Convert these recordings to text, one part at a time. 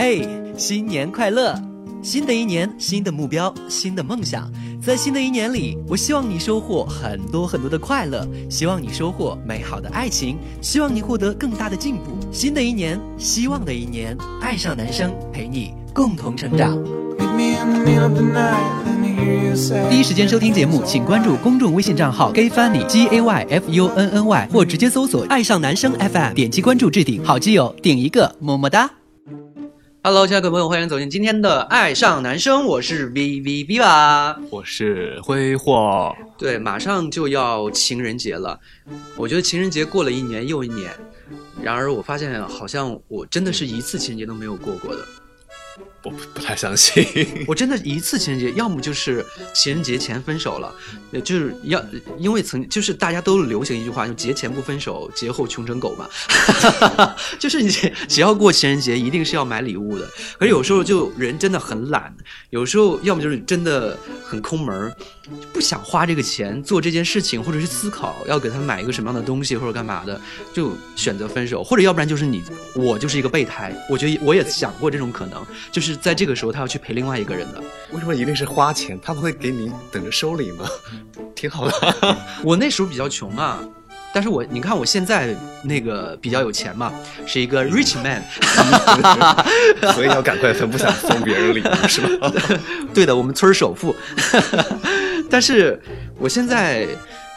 嘿，新年快乐！新的一年，新的目标，新的梦想。在新的一年里，我希望你收获很多很多的快乐，希望你收获美好的爱情，希望你获得更大的进步。新的一年，希望的一年，爱上男生陪你共同成长。第一时间收听节目，请关注公众微信账号 gay funny g a y f u n n y，或直接搜索“爱上男生 FM”，点击关注置顶。好基友顶一个，么么哒。Hello，亲爱的朋友，欢迎走进今天的《爱上男生》，我是 V V V 吧。我是挥霍，对，马上就要情人节了，我觉得情人节过了一年又一年，然而我发现好像我真的是一次情人节都没有过过的。我不不太相信。我真的一次情人节，要么就是情人节前分手了，就是要因为曾就是大家都流行一句话，就节前不分手，节后穷成狗嘛，就是你只要过情人节，一定是要买礼物的。可是有时候就人真的很懒，有时候要么就是真的很抠门儿，不想花这个钱做这件事情，或者是思考要给他买一个什么样的东西或者干嘛的，就选择分手，或者要不然就是你我就是一个备胎，我觉得我也想过这种可能，就是在这个时候他要去陪另外一个人的。为什么一定是花钱？他不会给你等着收礼吗？挺好的。我那时候比较穷嘛，但是我你看我现在那个比较有钱嘛，是一个 rich man。所以要赶快分，不想送别人礼物是吧？对的，我们村首富。但是我现在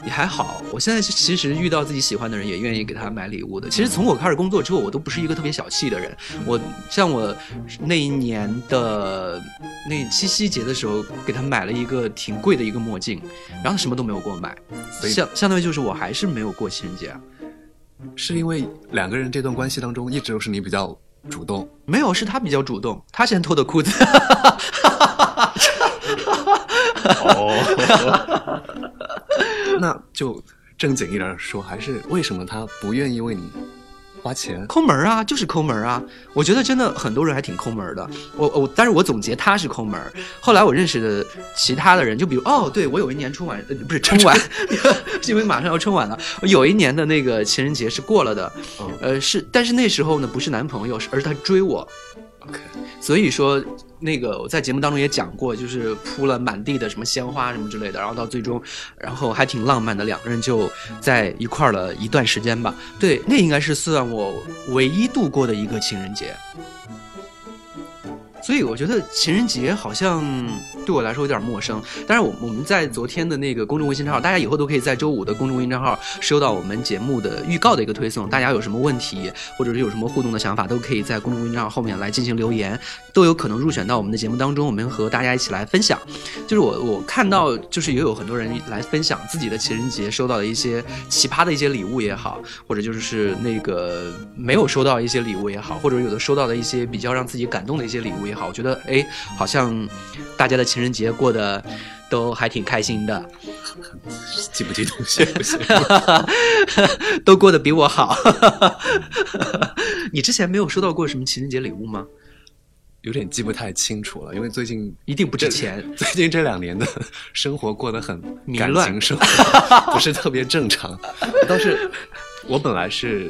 也还好，我现在其实遇到自己喜欢的人，也愿意给他买礼物的。其实从我开始工作之后，我都不是一个特别小气的人。我像我那一年的那七夕节的时候，给他买了一个挺贵的一个墨镜，然后他什么都没有给我买，相相当于就是我还是没有过情人节啊。是因为两个人这段关系当中，一直都是你比较主动。没有，是他比较主动，他先脱的裤子。哦，那就正经一点说，还是为什么他不愿意为你花钱？抠门儿啊，就是抠门儿啊！我觉得真的很多人还挺抠门儿的。我我，但是我总结他是抠门儿。后来我认识的其他的人，就比如哦，对我有一年春晚，呃，不是春晚，是 因为马上要春晚了。我有一年的那个情人节是过了的，嗯呃，是，但是那时候呢不是男朋友，是而是他追我，，OK，所以说那个我在节目当中也讲过，就是铺了满地的什么鲜花什么之类的，然后到最终，然后还挺浪漫的，两个人就在一块儿了一段时间吧。对，那应该是算我唯一度过的一个情人节。所以我觉得情人节好像对我来说有点陌生。但是，我我们在昨天的那个公众微信账号，大家以后都可以在周五的公众微信账号收到我们节目的预告的一个推送。大家有什么问题，或者是有什么互动的想法，都可以在公众微信账号后面来进行留言，都有可能入选到我们的节目当中，我们和大家一起来分享。就是我我看到，就是也有很多人来分享自己的情人节收到的一些奇葩的一些礼物也好，或者就是那个没有收到一些礼物也好，或者有的收到的一些比较让自己感动的一些礼物好，我觉得哎，好像大家的情人节过得都还挺开心的，记不激动？行不行？都过得比我好。你之前没有收到过什么情人节礼物吗？有点记不太清楚了，因为最近一定不值钱。最近这两年的生活过得很感迷乱情生活不是特别正常。倒是我本来是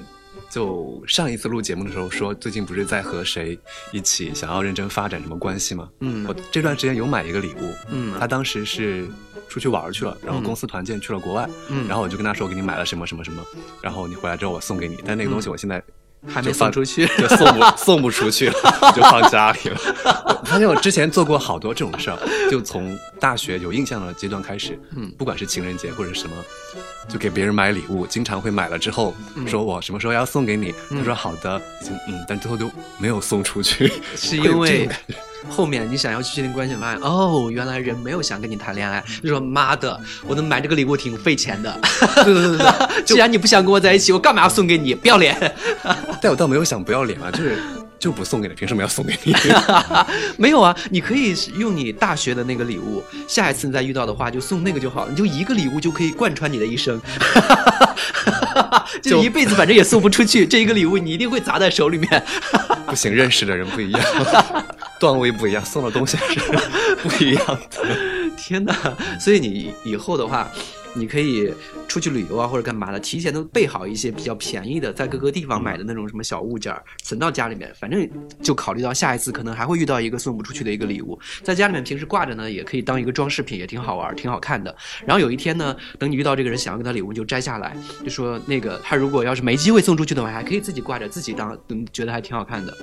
就上一次录节目的时候说，最近不是在和谁一起想要认真发展什么关系吗？嗯。我这段时间有买一个礼物，嗯。他当时是出去玩去了，然后公司团建去了国外，嗯。然后我就跟他说，我给你买了什么什么什么，然后你回来之后我送给你，但那个东西我现在。还没就放送出去 就送不送不出去了，就放家里了。我发现我之前做过好多这种事儿，就从大学有印象的阶段开始，嗯不管是情人节或者什么，就给别人买礼物，经常会买了之后、说我什么时候要送给你，他说好的，已经嗯，但最后就没有送出去，是因为这种感觉后面你想要去确定关系，发现哦，原来人没有想跟你谈恋爱，就说妈的，我能买这个礼物挺费钱的。对对对对，既然你不想跟我在一起，我干嘛要送给你？不要脸！但我倒没有想不要脸啊，就是就不送给你，凭什么要送给你？没有啊，你可以用你大学的那个礼物，下一次你再遇到的话就送那个就好了，你就一个礼物就可以贯穿你的一生，就一辈子反正也送不出去，这一个礼物你一定会砸在手里面。不行，认识的人不一样，段位不一样，送的东西是 不一样的。天哪！所以你以后的话，你可以出去旅游啊或者干嘛的，提前都备好一些比较便宜的，在各个地方买的那种什么小物件，存到家里面，反正就考虑到下一次可能还会遇到一个送不出去的一个礼物，在家里面平时挂着呢，也可以当一个装饰品，也挺好玩，挺好看的。然后有一天呢，等你遇到这个人想要给他礼物，就摘下来，就说那个他如果要是没机会送出去的话，还可以自己挂着，自己当，嗯，觉得还挺好看的。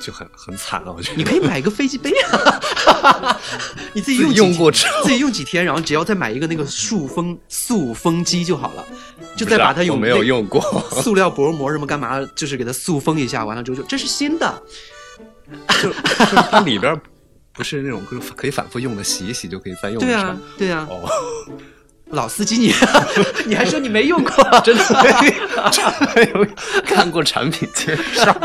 就很很惨了，我觉得。你可以买一个飞机杯啊，你自己用过之后。自己用几天，然后只要再买一个那个塑封塑封机就好了，就再把它用我没有用过，塑料薄膜什么干嘛，就是给它塑封一下，完了之后就这是新的，就就它里边不是那种可以反复用的，洗一洗就可以再用的 对啊？对啊，哦，老司机你 你还说你没用过，真的没有 看过产品介绍，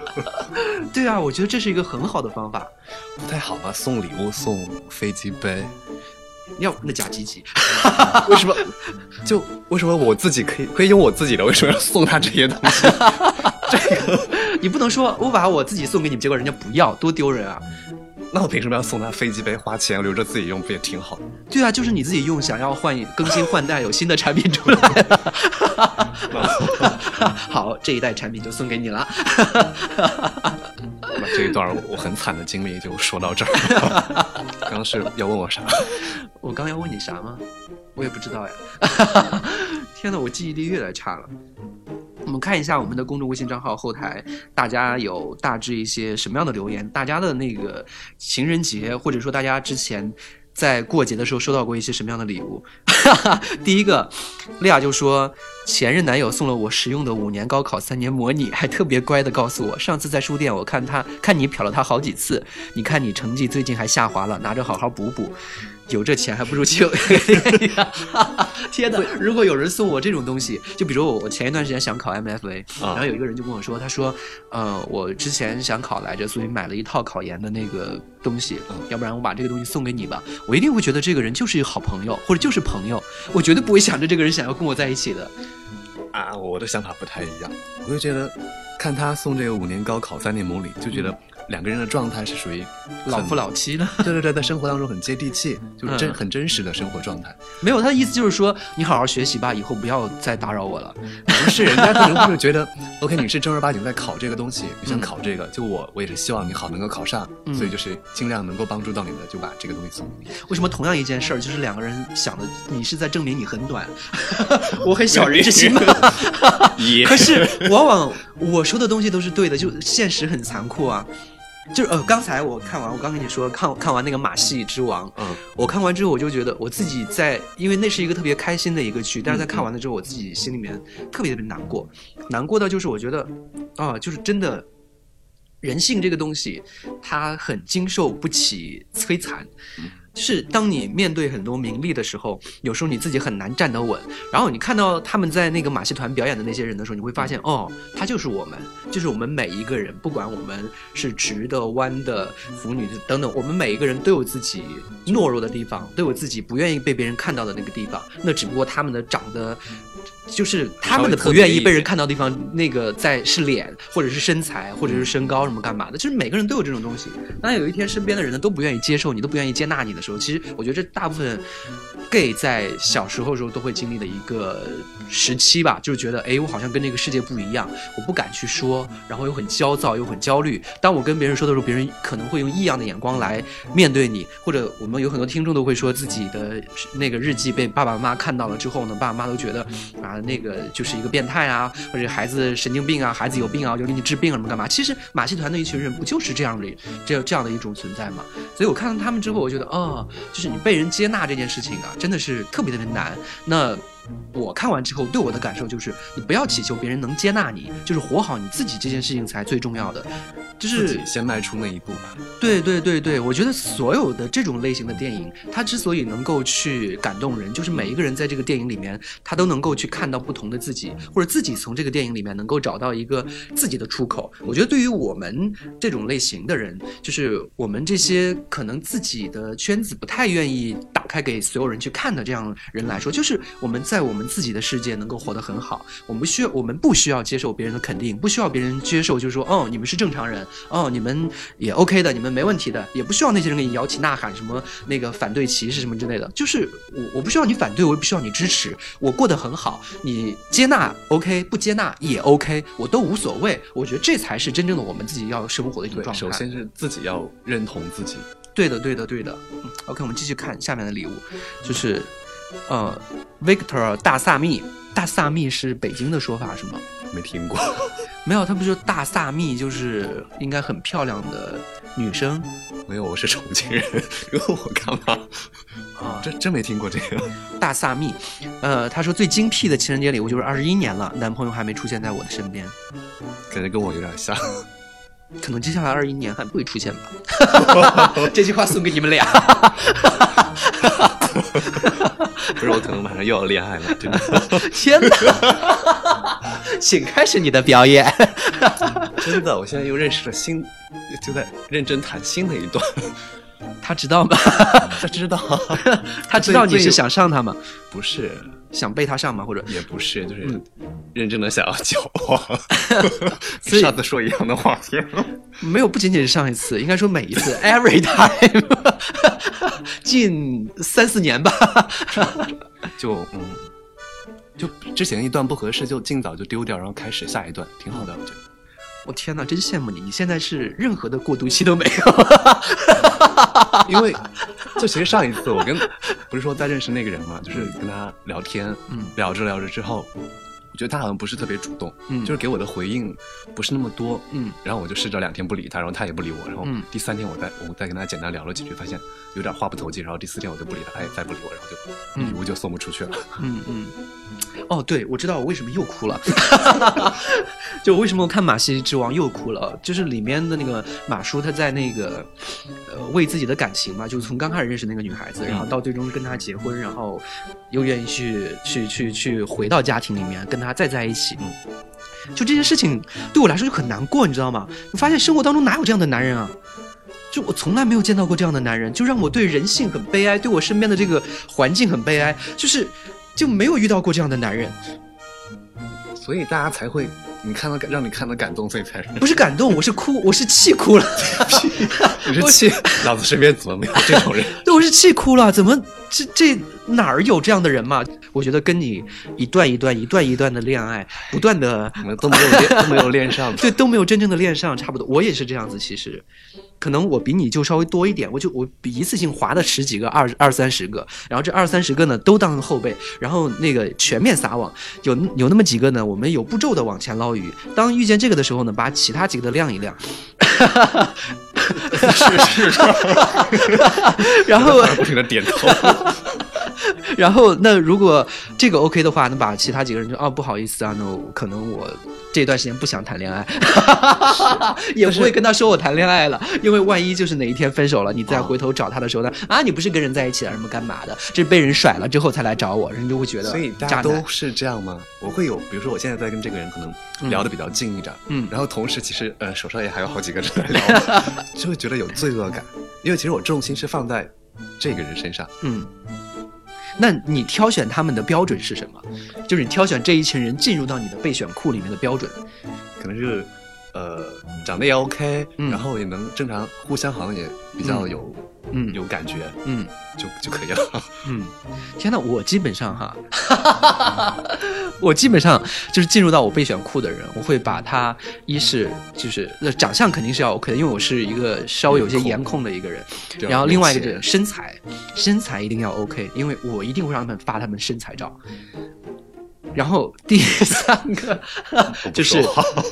对啊，我觉得这是一个很好的方法，不太好吧？送礼物送飞机杯，要那假积极，为什么？就为什么我自己可以可以用我自己的，为什么要送他这些东西？这个你不能说我把我自己送给你，结果人家不要，多丢人啊！那我凭什么要送他飞机杯？花钱留着自己用不也挺好的？对啊，就是你自己用，想要换更新换代，有新的产品出来了。好，这一代产品就送给你了。那这一段我我很惨的经历就说到这儿。刚刚是要问我啥？我刚要问你啥吗？我也不知道呀。天哪，我记忆力越来越差了。我们看一下我们的公众微信账号后台，大家有大致一些什么样的留言？大家的那个情人节，或者说大家之前在过节的时候收到过一些什么样的礼物？第一个，莉亚就说前任男友送了我实用的五年高考三年模拟，还特别乖的告诉我，上次在书店我看他看你瞟了他好几次，你看你成绩最近还下滑了，拿着好好补补。有这钱还不如去。天哪！如果有人送我这种东西，就比如我我前一段时间想考 MFA，、啊然后有一个人就跟我说，他说，呃，我之前想考来着，所以买了一套考研的那个东西，嗯要不然我把这个东西送给你吧。我一定会觉得这个人就是一个好朋友，或者就是朋友，我绝对不会想着这个人想要跟我在一起的。啊，我的想法不太一样，我就觉得看他送这个五年高考三年模拟，就觉得两个人的状态是属于老夫老妻了。对对对，在生活当中很接地气，就是真、嗯很真实的生活状态。没有，他的意思就是说，你好好学习吧，以后不要再打扰我了。不是，人家可能会觉得，OK，你是正儿八经在考这个东西，你想嗯考这个，就我我也是希望你好能够考上，嗯所以就是尽量能够帮助到你的，就把这个东西送给你。为什么同样一件事儿，就是两个人想的，你是在证明你很短，我很小人之心嘛。也可是往往我说的东西都是对的，就现实很残酷啊。就是呃，刚才我看完，我刚跟你说看看完那个《马戏之王》，嗯。我看完之后我就觉得我自己在，因为那是一个特别开心的一个剧，但是在看完了之后，我自己心里面特别特别难过，难过到就是我觉得，啊，就是真的，人性这个东西，它很经受不起摧残。是当你面对很多名利的时候，有时候你自己很难站得稳。然后你看到他们在那个马戏团表演的那些人的时候，你会发现，哦，他就是我们，就是我们每一个人，不管我们是直的、弯的、腐女等等，我们每一个人都有自己懦弱的地方，都有自己不愿意被别人看到的那个地方。那只不过他们的长得。就是他们的不愿意被人看到的地方，那个在是脸，或者是身材，或者是身高什么干嘛的，就是每个人都有这种东西。当有一天身边的人呢都不愿意接受你，都不愿意接纳你的时候，其实我觉得这大部分 gay 在小时候的时候都会经历的一个时期吧，就是觉得哎，我好像跟这个世界不一样，我不敢去说，然后又很焦躁，又很焦虑。当我跟别人说的时候，别人可能会用异样的眼光来面对你，或者我们有很多听众都会说自己的那个日记被爸爸妈妈看到了之后呢，爸爸妈妈都觉得啊那个就是一个变态啊，或者孩子神经病啊，孩子有病啊，就给你治病啊什么干嘛？其实马戏团的一群人不就是这样的这这样的一种存在吗？所以我看到他们之后，我觉得哦，就是你被人接纳这件事情啊，真的是特别特别难。那我看完之后对我的感受就是，你不要祈求别人能接纳你，就是活好你自己这件事情才最重要的。就是先迈出那一步吧。对对对对，我觉得所有的这种类型的电影，它之所以能够去感动人，就是每一个人在这个电影里面，他都能够去看到不同的自己，或者自己从这个电影里面能够找到一个自己的出口。我觉得对于我们这种类型的人，就是我们这些可能自己的圈子不太愿意打开给所有人去看的这样人来说，就是我们在我们自己的世界能够活得很好，我们不需要我们不需要接受别人的肯定，不需要别人接受，就是说哦你们是正常人，哦你们也 OK 的，你们没问题的，也不需要那些人给你摇旗呐喊什么那个反对歧视什么之类的，就是我我不需要你反对，我也不需要你支持，我过得很好，你接纳 OK，不接纳也 OK，我都无所谓，我觉得这才是真正的我们自己要生活的一种，状态。首先是自己要认同自己。对的，对的，对的。嗯，OK，我们继续看下面的礼物，就是呃，Victor 大萨密，大萨密是北京的说法是吗？没听过，没有，他不是说大萨密就是应该很漂亮的女生没有，我是重庆人，问我干嘛？啊？真真没听过这个。大萨密，呃，他说最精辟的情人节礼物就是二十一年了，男朋友还没出现在我的身边，感觉跟我有点像。可能接下来二十一年还不会出现吧。这句话送给你们俩。不是，我可能马上又要恋爱了，真的。天哪！请开始你的表演。真的，我现在又认识了新，就在认真谈新的一段。他知道吗？他知道，他知道你是想上他吗？不是，想背他上吗？或者也不是，就是认真的想要交往。所以上次说一样的话，天啊没有，不仅仅是上一次，应该说每一次，every time，近三四年吧。就嗯，就之前一段不合适，就尽早就丢掉，然后开始下一段，挺好的，我觉得。我天哪，真羡慕你！你现在是任何的过渡期都没有。因为就其实上一次我跟不是说在认识那个人嘛，就是跟他聊天，嗯聊着聊着之后，我觉得他好像不是特别主动，嗯就是给我的回应不是那么多，嗯然后我就试着两天不理他，然后他也不理我，然后嗯第三天我再我再跟他简单聊了几句，发现有点话不投机，然后第四天我就不理他，他也再不理我，然后就礼物就送不出去了。嗯嗯。哦，对，我知道我为什么又哭了。就为什么我看《马戏之王》又哭了，就是里面的那个马叔，他在那个呃为自己的感情嘛，就是从刚开始认识那个女孩子，然后到最终跟她结婚，然后又愿意去去去去回到家庭里面跟她再在一起。嗯，就这件事情对我来说就很难过，你知道吗？你发现生活当中哪有这样的男人啊？就我从来没有见到过这样的男人，就让我对人性很悲哀，对我身边的这个环境很悲哀，就是就没有遇到过这样的男人。所以大家才会你看到感让你看到感动，所以才不是感动，我是哭，我是气哭了。你是气老子身边怎么没有这种人？对，我是气哭了。怎么这这哪儿有这样的人嘛？我觉得跟你一段一段一段一段的恋爱，不断的都没有恋都没有恋上，对都没有真正的恋上，差不多。我也是这样子，其实可能我比你就稍微多一点，我就我比一次性划的十几个，二二三十个，然后这二三十个呢都当后备，然后那个全面撒网，有有那么几个呢，我们有步骤的往前捞鱼。当遇见这个的时候呢，把其他几个的晾一晾。是 是，然后 不停的点头。然后，那如果这个 OK 的话，那把其他几个人就哦不好意思啊，那我可能我这段时间不想谈恋爱，也不会跟他说我谈恋爱了，因为万一就是哪一天分手了，你再回头找他的时候呢，啊你不是跟人在一起了什么干嘛的，这是被人甩了之后才来找我，人就会觉得所以大。家都是这样吗？我会有，比如说我现在在跟这个人可能聊得比较近一点，嗯。然后同时其实呃手上也还有好几个人在聊，就会觉得有罪恶感，因为其实我重心是放在这个人身上，嗯，那你挑选他们的标准是什么？就是你挑选这一群人进入到你的备选库里面的标准。可能是呃长得也 OK，、嗯然后也能正常互相好像也比较有、嗯有感觉，嗯就就可以了。嗯，天呐，我基本上哈，我基本上就是进入到我备选库的人，我会把他一是就是那长相肯定是要 OK 的，因为我是一个稍微有些颜控的一个人，然后另外一个人身材，身材一定要 OK，因为我一定会让他们发他们身材照。然后第三个就是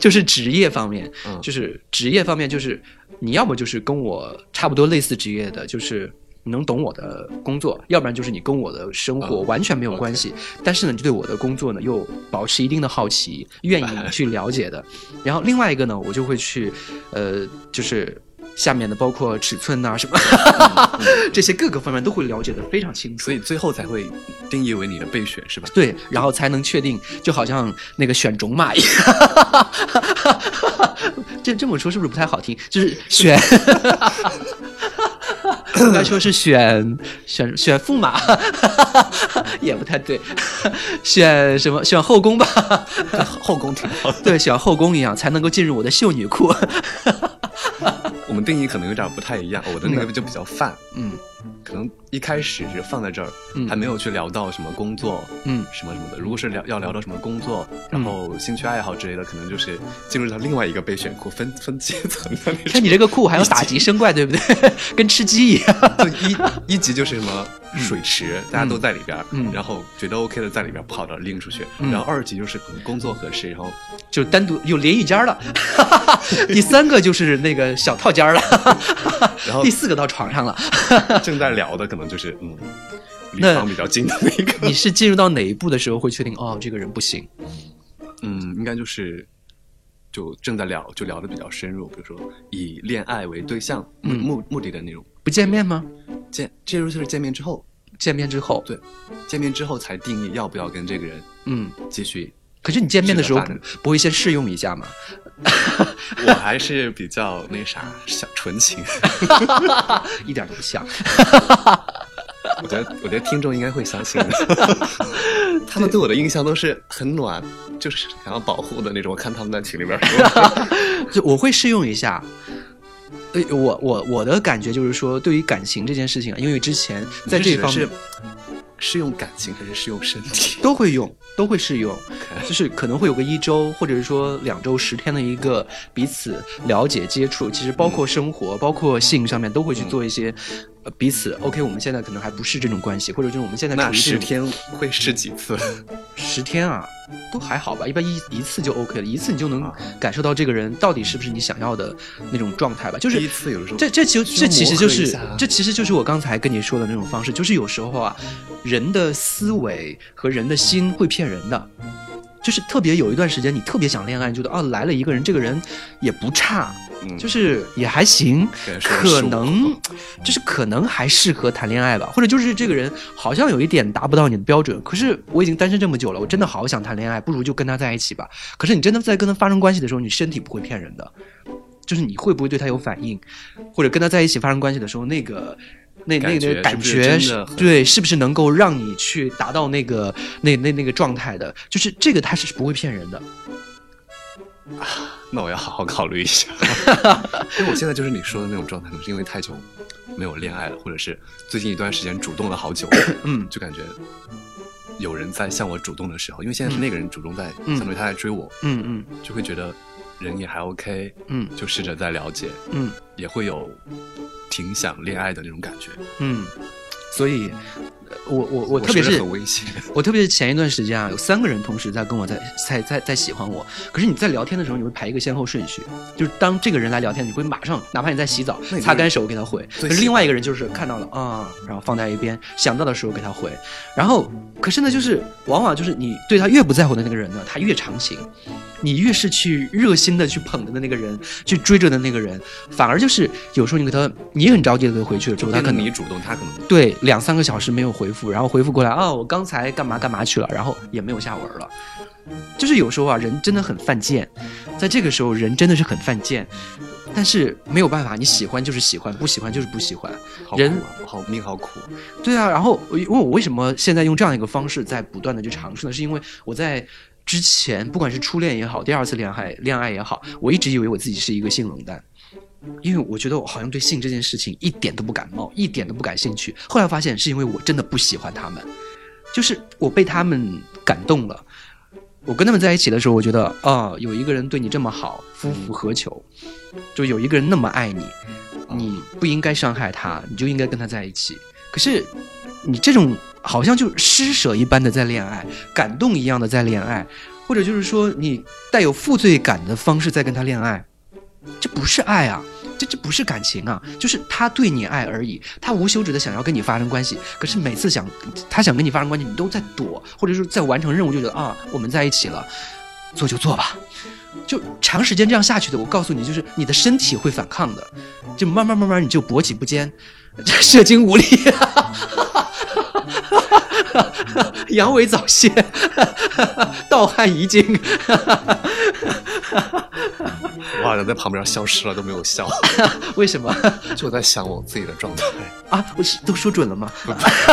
就是职业方面，嗯就是职业方面，就是你要么就是跟我差不多类似职业的，就是你能懂我的工作，要不然就是你跟我的生活嗯完全没有关系，但是呢，你对我的工作呢又保持一定的好奇，愿意 去了解的。然后另外一个呢，我就会去，呃，就是。下面的包括尺寸呐、什么，这些各个方面都会了解的非常清楚。所以最后才会定义为你的备选是吧？对，然后才能确定，就好像那个选种马一样。这这么说是不是不太好听？就是选，应该说是选选选驸马，也不太对，选什么选后宫吧？后宫挺好的。对，选后宫一样才能够进入我的秀女库。我们定义可能有点不太一样，我的那个就比较泛，嗯可能一开始是放在这儿，嗯还没有去聊到什么工作，嗯什么什么的。如果是聊要聊到什么工作，然后兴趣爱好之类的，可能就是进入到另外一个备选库，分 分阶层的那种。看你这个库还有打级升怪，对不对？跟吃鸡一样。就一一级就是什么水池，大家都在里边儿，嗯。然后觉得 OK 的在里边儿跑到拎出去，嗯。然后二级就是可能工作合适，然后就单独有淋浴间了，第三个就是那个小套间了，然后第四个到床上了。正在聊的可能就是嗯，离那房比较近的那个，你是进入到哪一步的时候会确定哦，这个人不行？嗯，应该就是就正在聊，就聊的比较深入，比如说以恋爱为对象目嗯。目目的的那种不见面吗？见，这就是见面之后，见面之后，对，见面之后才定义要不要跟这个人嗯。继续。可是你见面的时候是的反正不会先试用一下吗？我还是比较那啥，小纯情。一点都不像。我觉得，我觉得听众应该会相信的。他们对我的印象都是很暖，就是想要保护的那种。我看他们在群里边说，就我会试用一下。呃，我我我的感觉就是说，对于感情这件事情啊，因为之前在这方面是是用感情还是是用身体？都会用，都会适用，就是可能会有个一周，或者是说两周、十天的一个彼此了解、接触。其实包括生活、包括性上面，都会去做一些、呃彼此。OK，我们现在可能还不是这种关系，或者就是我们现在那处于十天会试几次？十天啊，都还好吧，一般一一次就 OK 了，一次你就能啊感受到这个人到底是不是你想要的那种状态吧。就是第一次有时候这这其实这其实就是这其实就是我刚才跟你说的那种方式，就是有时候啊，人的思维和人的心会骗人的。就是特别有一段时间，你特别想恋爱，你觉得哦来了一个人，这个人也不差，嗯就是也还行，可能就是可能还适合谈恋爱吧，或者就是这个人好像有一点达不到你的标准，可是我已经单身这么久了，我真的好想谈恋爱，不如就跟他在一起吧。可是你真的在跟他发生关系的时候，你身体不会骗人的，就是你会不会对他有反应，或者跟他在一起发生关系的时候，那个。那那感觉个感是是觉对，是不是能够让你去达到那个那那那个状态的？就是这个，他是不会骗人的。那我要好好考虑一下，因为我现在就是你说的那种状态，可能是因为太久没有恋爱了，或者是最近一段时间主动了好久，嗯就感觉有人在向我主动的时候，因为现在是那个人主动在，嗯相当于他在追我，嗯嗯就会觉得人也还 OK，嗯。就试着在了解，嗯。也会有挺想恋爱的那种感觉。嗯，所以，呃我我我特别是很危险，我特别是前一段时间啊，有三个人同时在跟我在在在在喜欢我，可是你在聊天的时候，你会排一个先后顺序，就是当这个人来聊天，你会马上，哪怕你在洗澡擦干手给他回，可是另外一个人就是看到了啊、然后放在一边，想到的时候给他回，然后可是呢，就是往往就是你对他越不在乎的那个人呢，他越长情，你越是去热心的去捧着的那个人，去追着的那个人，反而就是有时候你给他，你很着急的给他回去了之后，他可能你主动，他可能对，两三个小时没有回复，然后回复过来啊，我刚才干嘛干嘛去了，然后也没有下文了。就是有时候啊，人真的很犯贱，在这个时候人真的是很犯贱，但是没有办法，你喜欢就是喜欢，不喜欢就是不喜欢。人好苦啊，好命好苦。对啊，然后因为我为什么现在用这样一个方式在不断的去尝试呢？是因为我在之前不管是初恋也好，第二次恋爱恋爱也好，我一直以为我自己是一个性冷淡。因为我觉得我好像对性这件事情一点都不感冒，一点都不感兴趣。后来发现是因为我真的不喜欢他们，就是我被他们感动了。我跟他们在一起的时候，我觉得啊、有一个人对你这么好，夫复何求？就有一个人那么爱你，你不应该伤害他，你就应该跟他在一起。可是你这种好像就施舍一般的在恋爱，感动一样的在恋爱，或者就是说你带有负罪感的方式在跟他恋爱，这不是爱啊，这这不是感情啊，就是他对你爱而已，他无休止的想要跟你发生关系，可是每次想他想跟你发生关系，你都在躲，或者是在完成任务就觉得啊我们在一起了，做就做吧。就长时间这样下去的，我告诉你，就是你的身体会反抗的，就慢慢慢慢你就勃起不坚，射精无力，阳痿早泄，盗汗遗精，哈哈哈 我好像在旁边消失了，都没有笑。为什么 就在想我自己的状态，啊？我是都说准了吗？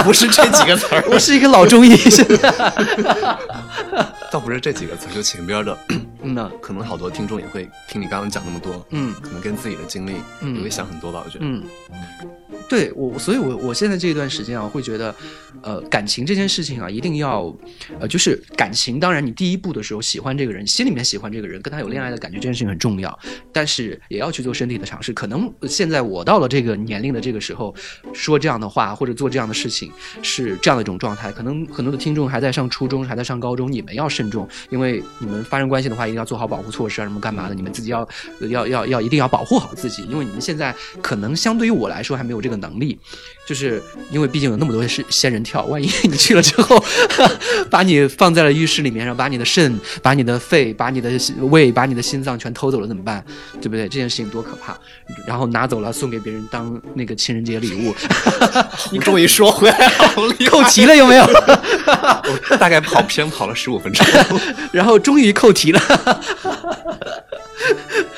不是这几个词儿，我是一个老中医，现在。倒不是这几个词儿，就前边的。嗯呐，可能好多听众也会听你刚刚讲那么多，嗯可能跟自己的经历嗯也会想很多吧。我觉得，嗯，对我，所以我我现在这一段时间啊，会觉得，呃，感情这件事情啊，一定要，呃，就是感情，当然你第一步的时候喜欢这个人，心里面喜欢这个人，跟他有恋爱的感觉，这件事情很重要，但是也要去做身体的尝试。可能现在我到了这个年龄的这个时候，说这样的话或者做这样的事情是这样的一种状态。可能很多的听众还在上初中，还在上高中，你们要慎重，因为你们发生关系的话，要做好保护措施啊，什么干嘛的，你们自己要要要要一定要保护好自己，因为你们现在可能相对于我来说还没有这个能力，就是因为毕竟有那么多是仙人跳，万一你去了之后，把你放在了浴室里面，然后把你的肾、把你的肺、把你的胃、把你的心脏全偷走了怎么办？对不对？这件事情多可怕！然后拿走了送给别人当那个情人节礼物，你终于说回来了，扣题了有没有？我大概跑偏跑了十五分钟。然后终于扣题了。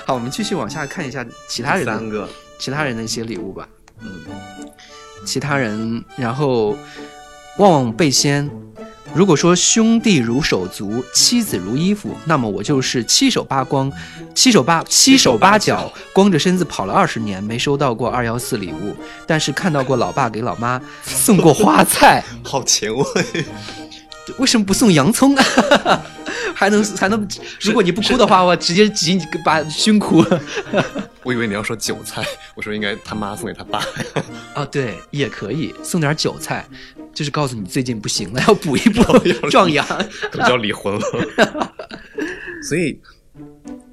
好，我们继续往下看一下其他人的三个，其他人的一些礼物吧。嗯，其他人，然后旺旺背仙。如果说兄弟如手足，妻子如衣服，那么我就是七手八光，七手八七手八脚，光着身子跑了二十年，没收到过二幺四礼物，但是看到过老爸给老妈送过花菜。好前卫。为什么不送洋葱呢？还能还能，如果你不哭的话，我直接挤你把胸哭。我以为你要说韭菜，我说应该他妈送给他爸。啊，对，也可以送点韭菜，就是告诉你最近不行了，要补一补要壮阳。可能就要离婚了。所以，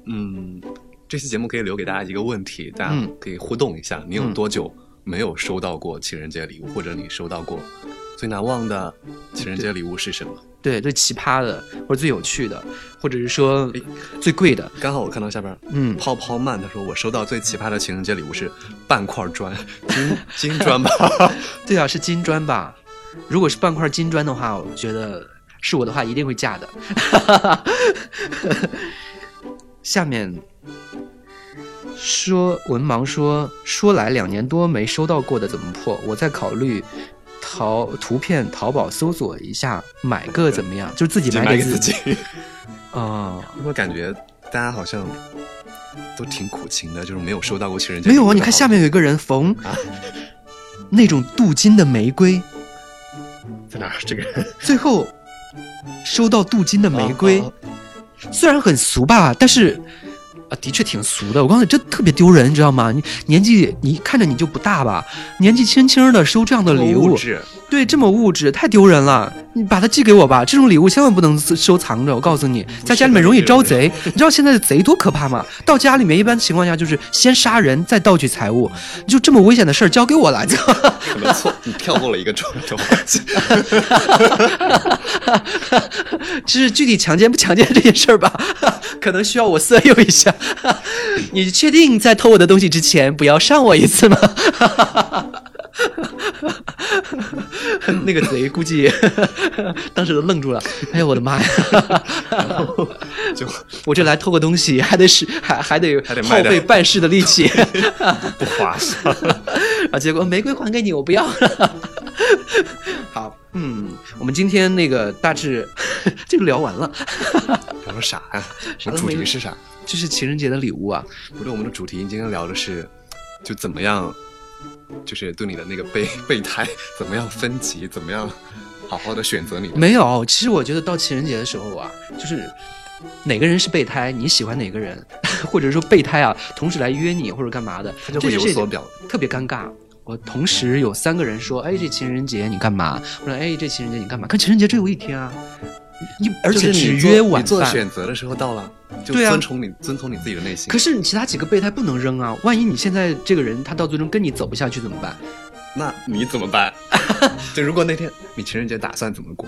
嗯，这期节目可以留给大家一个问题，大家嗯可以互动一下：你有嗯多久没有收到过情人节礼物，或者你收到过最难忘的情人节礼物是什么？对，最奇葩的，或者最有趣的，或者是说最贵的，刚好我看到下边，嗯泡泡曼他说我收到最奇葩的情人节礼物是半块砖，金金砖吧？对啊，是金砖吧？如果是半块金砖的话，我觉得是我的话一定会嫁的。下面说文盲说说来两年多没收到过的怎么破？我在考虑淘图片淘宝搜索一下买个怎么样？就是自己买给自己己。啊、我感觉大家好像都挺苦情的，就是没有收到过情人节。没有啊！你看下面有一个人缝啊那种镀金的玫瑰，在哪儿？这个人最后收到镀金的玫瑰，哦虽然很俗吧，但是啊，的确挺俗的。我告诉你，这特别丢人，你知道吗？你年纪你看着你就不大吧，年纪轻轻的收这样的礼物物，质，对，这么物质，太丢人了。你把它寄给我吧，这种礼物千万不能收藏着。我告诉你，在家里面容易招贼。你知道现在的贼多可怕吗？到家里面一般情况下就是先杀人，再盗取财物。就这么危险的事儿交给我来，可能错，你跳过了一个重要的环节。是具体强奸不强奸这件事儿吧，可能需要我色诱一下。你确定在偷我的东西之前不要上我一次吗？那个贼估计 当时都愣住了。哎呦，我的妈呀！就我这来偷个东西，还得是还还得耗还得卖费办事的力气 不划算。啊！结果玫瑰还给你，我不要了。好，嗯，我们今天那个大致就聊完了，聊说啥呀？我们啥都没主题是啥？就是情人节的礼物啊。不对我们的主题，今天聊的是，就怎么样，就是对你的那个备 备胎怎么样分级，怎么样好好的选择你。没有，其实我觉得到情人节的时候啊，就是哪个人是备胎，你喜欢哪个人，或者说备胎啊，同时来约你或者干嘛的，他就会有所表特别尴尬。我同时有三个人说，哎，这情人节你干嘛？我说，哎，这情人节你干嘛？看情人节只有一天啊，你而且你做约晚你做。选择的时候到了，就遵从你遵从你自己的内心。可是你其他几个备胎不能扔啊，万一你现在这个人他到最终跟你走不下去怎么办？那你怎么办？就如果那天你情人节打算怎么过？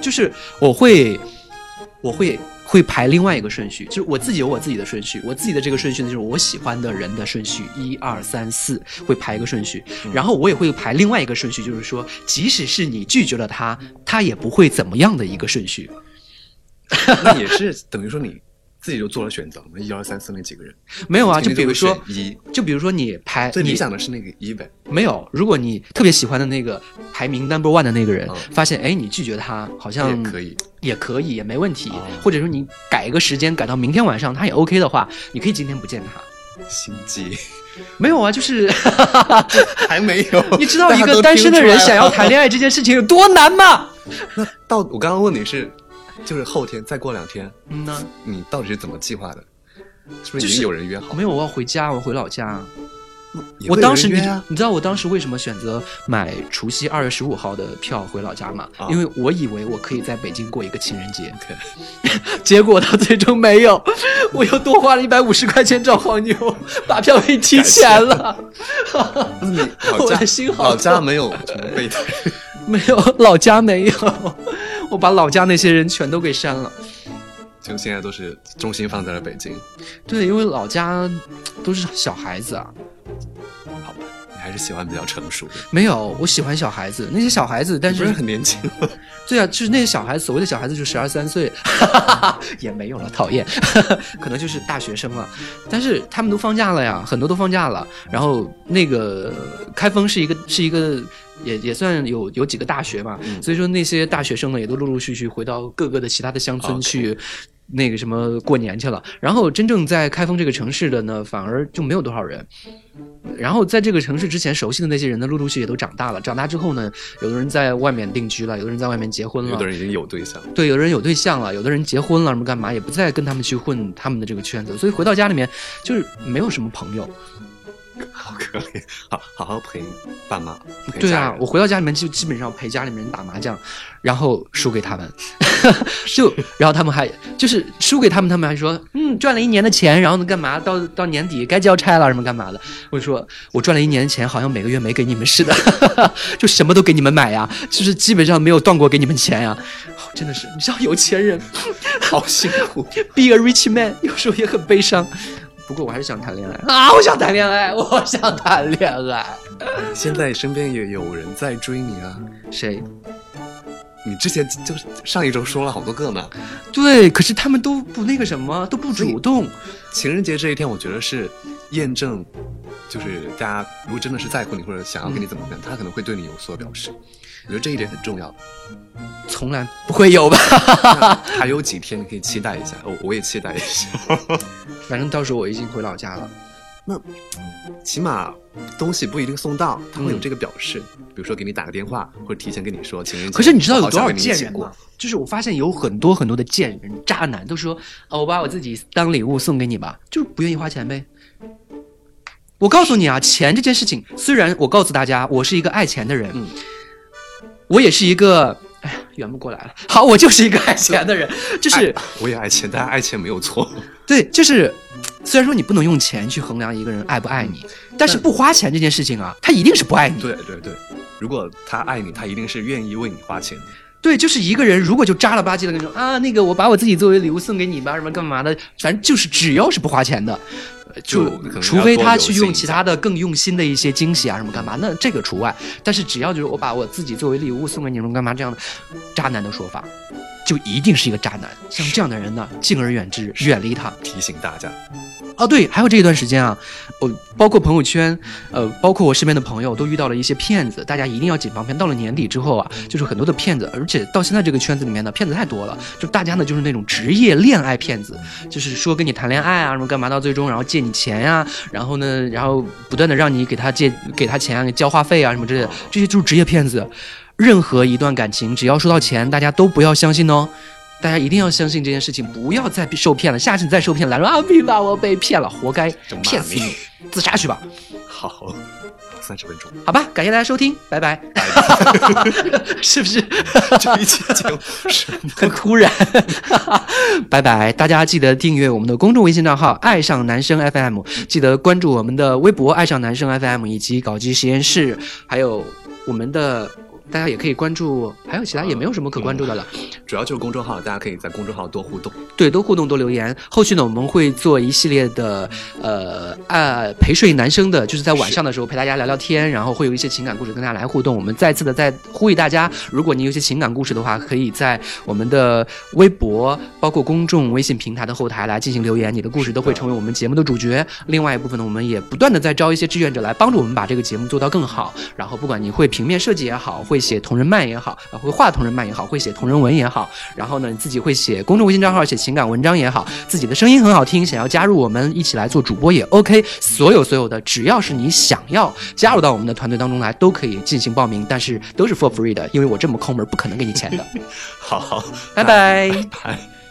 就是我会，我会会排另外一个顺序，就是我自己有我自己的顺序，我自己的这个顺序呢，就是我喜欢的人的顺序，一二三四，会排一个顺序，然后我也会排另外一个顺序，就是说，即使是你拒绝了他，他也不会怎么样的一个顺序。那也是等于说你自己就做了选择了吗？一二三四那几个人，没有啊，就比如说一，就比如说你排最理想的是那个一呗。没有，如果你特别喜欢的那个排名 number one 的那个人，嗯发现哎你拒绝他好像也可以，也可以也没问题，哦或者说你改一个时间改到明天晚上他也 OK 的话，你可以今天不见他。心机没有啊，就是 还没有。你知道一个单身的人想要谈恋爱这件事情有多难吗？那到我刚刚问你是，就是后天再过两天，嗯呢，你到底是怎么计划的？是不是已经有人约好？没有，我要回家，我回老家。我当时你知道我当时为什么选择买除夕二月十五号的票回老家吗？啊因为我以为我可以在北京过一个情人节 结果到最终没有，我又多花了一百五十块钱找黄牛，把票给提前了。老 我家的心好老家没有没有，老家没有，我把老家那些人全都给删了。就现在都是重心放在了北京。对，因为老家都是小孩子啊。好吧，你还是喜欢比较成熟的，没有，我喜欢小孩子，那些小孩子，但是不是很年轻？对啊，就是那些小孩子，所谓的小孩子就十二三岁，也没有了，讨厌，可能就是大学生了。但是他们都放假了呀，很多都放假了。然后那个开封是一个是一个也也算有有几个大学嘛，嗯所以说那些大学生呢也都陆陆续续回到各个的其他的乡村去。那个什么过年去了，然后真正在开封这个城市的呢，反而就没有多少人。然后在这个城市之前熟悉的那些人呢，陆陆续续也都长大了。长大之后呢，有的人在外面定居了，有的人在外面结婚了，有的人已经有对象，对，有的人有对象了，有的人结婚了，什么干嘛，也不再跟他们去混他们的这个圈子，所以回到家里面就是没有什么朋友。好可怜。好好好陪爸妈，对啊，我回到家里面就基本上陪家里面人打麻将，然后输给他们，就然后他们还就是输给他们，他们还说嗯赚了一年的钱，然后呢干嘛到到年底该交差了什么干嘛的。我说我赚了一年的钱，好像每个月没给你们似的，就什么都给你们买呀，就是基本上没有断过给你们钱呀。真的是，你知道有钱人 好辛苦。be a rich man，有时候也很悲伤。不过我还是想谈恋爱 啊！我想谈恋爱，我想谈恋爱。现在身边也有人在追你啊，谁？你之前就是上一周说了好多个呢。对，可是他们都不那个什么，都不主动。情人节这一天，我觉得是验证，就是大家如果真的是在乎你或者想要跟你怎么样，他可能会对你有所表示。我觉得这一点很重要。从来不会有吧？那还有几天你可以期待一下，我我也期待一下。反正到时候我已经回老家了。那起码东西不一定送到，他会有嗯这个表示，比如说给你打个电话，或者提前跟你说情人节。可是你知道有多少我好想跟你一起过贱人吗？就是我发现有很多很多的贱人、渣男都说：“哦，我把我自己当礼物送给你吧，就是不愿意花钱呗。”我告诉你啊，钱这件事情，虽然我告诉大家我是一个爱钱的人，嗯我也是一个，哎呀，圆不过来了。好，我就是一个爱钱的人，就是我也爱钱，但爱钱没有错。对，就是虽然说你不能用钱去衡量一个人爱不爱你，但是不花钱这件事情啊，他一定是不爱你。对对对，如果他爱你，他一定是愿意为你花钱的。对，就是一个人如果就渣了吧唧的那种啊，那个我把我自己作为礼物送给你吧，什么干嘛的，反正就是只要是不花钱的，呃就除非他去用其他的更用心的一些惊喜啊什么干嘛，那这个除外。但是只要就是我把我自己作为礼物送给你什么干嘛这样的渣男的说法，就一定是一个渣男。像这样的人呢，敬而远之，远离他。提醒大家，哦，对，还有这一段时间啊，我包括朋友圈，呃，包括我身边的朋友都遇到了一些骗子，大家一定要谨防骗。到了年底之后啊，就是很多的骗子，而且到现在这个圈子里面呢，骗子太多了，就大家呢就是那种职业恋爱骗子，就是说跟你谈恋爱啊，什么干嘛，到最终然后借你钱呀、然后呢，然后不断的让你给他借给他钱啊，给交话费啊什么之类的，这些就是职业骗子。任何一段感情，只要收到钱，大家都不要相信哦。大家一定要相信这件事情，不要再被受骗了。下次你再受骗来说啊，屁吧，我被骗了，活该骗死你你，自杀去吧。好，三十分钟，好吧，感谢大家收听，拜拜。是不是？这一期节目是很突然，拜拜！大家记得订阅我们的公众微信账号“爱上男生 FM”，记得关注我们的微博“爱上男生 FM” 以及搞基实验室，还有我们的大家也可以关注，还有其他也没有什么可关注的了。主要就是公众号，大家可以在公众号多互动。对，多互动，多留言。后续呢，我们会做一系列的呃啊陪睡男生的，就是在晚上的时候陪大家聊聊天，然后会有一些情感故事跟大家来互动。我们再次的在呼吁大家，如果你有一些情感故事的话，可以在我们的微博，包括公众微信平台的后台来进行留言，你的故事都会成为我们节目的主角。另外一部分呢，我们也不断的在招一些志愿者来帮助我们把这个节目做到更好。然后不管你会平面设计也好，会写同人漫也好，啊会画同人漫也好，会写同人文也好，然后呢你自己会写公众微信账号写情感文章也好，自己的声音很好听，想要加入我们一起来做主播也 OK。所有所有的，只要是你想要加入到我们的团队当中来，都可以进行报名，但是都是 for free 的，因为我这么抠门，不可能给你钱的。好好，拜拜。拜。